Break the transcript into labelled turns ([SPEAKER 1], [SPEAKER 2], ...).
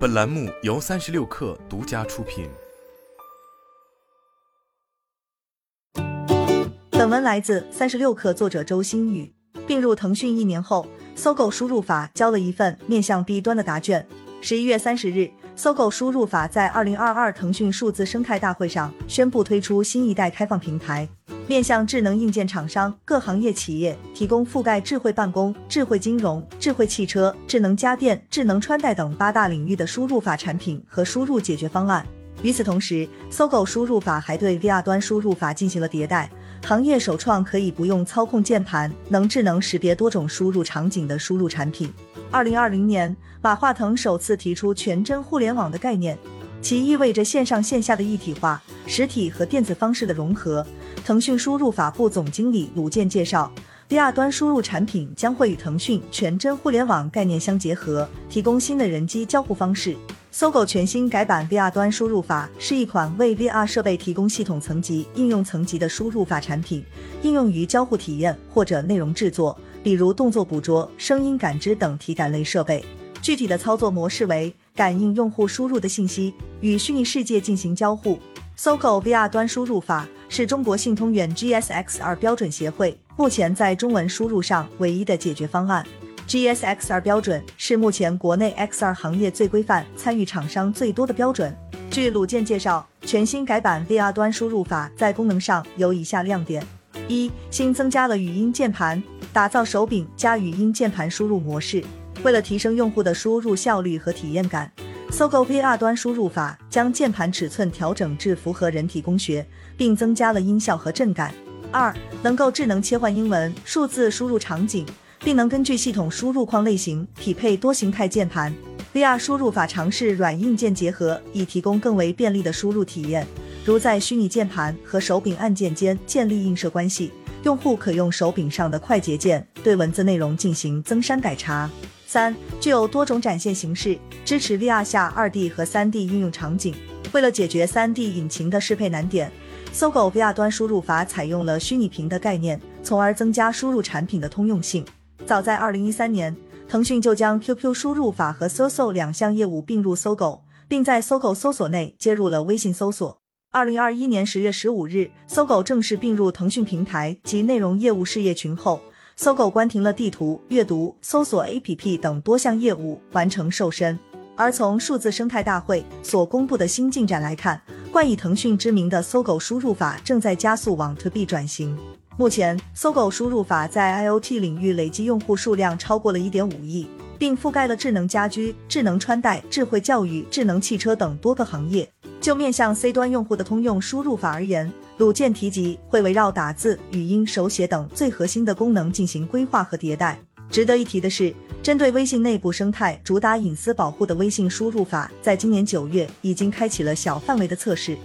[SPEAKER 1] 本栏目由三十六氪独家出品。
[SPEAKER 2] 本文来自三十六氪，作者周新宇。并入腾讯一年后，搜狗输入法交了一份面向 B 端的答卷。十一月三十日，搜狗输入法在二零二二腾讯数字生态大会上宣布推出新一代开放平台。面向智能硬件厂商、各行业企业提供覆盖智慧办公、智慧金融、智慧汽车、智能家电、智能穿戴等八大领域的输入法产品和输入解决方案。与此同时，搜狗输入法还对 VR 端输入法进行了迭代，行业首创可以不用操控键盘、能智能识别多种输入场景的输入产品。二零二零年，马化腾首次提出全真互联网的概念，其意味着线上线下的一体化、实体和电子方式的融合。腾讯输入法部总经理鲁健介绍，VR 端输入产品将会与腾讯全真互联网概念相结合，提供新的人机交互方式。搜狗全新改版 VR 端输入法是一款为 VR 设备提供系统层级、应用层级的输入法产品，应用于交互体验或者内容制作，比如动作捕捉、声音感知等体感类设备。具体的操作模式为感应用户输入的信息，与虚拟世界进行交互。搜狗 VR 端输入法是中国信通远 GSX-R 标准协会目前在中文输入上唯一的解决方案。GSX-R 标准是目前国内 XR 行业最规范、参与厂商最多的标准。据鲁健介绍，全新改版 VR 端输入法在功能上有以下亮点：一、新增加了语音键盘，打造手柄加语音键盘输入模式。为了提升用户的输入效率和体验感。搜狗 VR 端输入法将键盘尺寸调整至符合人体工学，并增加了音效和震感。二，能够智能切换英文、数字输入场景，并能根据系统输入框类型匹配多形态键盘。VR 输入法尝试软硬件结合，以提供更为便利的输入体验，如在虚拟键盘和手柄按键间建立映射关系，用户可用手柄上的快捷键对文字内容进行增删改查。三具有多种展现形式，支持 VR 下二 D 和三 D 应用场景。为了解决三 D 引擎的适配难点，搜狗 VR 端输入法采用了虚拟屏的概念，从而增加输入产品的通用性。早在二零一三年，腾讯就将 QQ 输入法和搜搜两项业务并入搜狗，并在搜狗搜索内接入了微信搜索。二零二一年十月十五日，搜狗正式并入腾讯平台及内容业务事业群后。搜狗关停了地图、阅读、搜索 APP 等多项业务，完成瘦身。而从数字生态大会所公布的新进展来看，冠以腾讯之名的搜狗输入法正在加速往 To B 转型。目前，搜狗输入法在 IoT 领域累计用户数量超过了一点五亿，并覆盖了智能家居、智能穿戴、智慧教育、智能汽车等多个行业。就面向 C 端用户的通用输入法而言，鲁健提及会围绕打字、语音、手写等最核心的功能进行规划和迭代。值得一提的是，针对微信内部生态主打隐私保护的微信输入法，在今年九月已经开启了小范围的测试。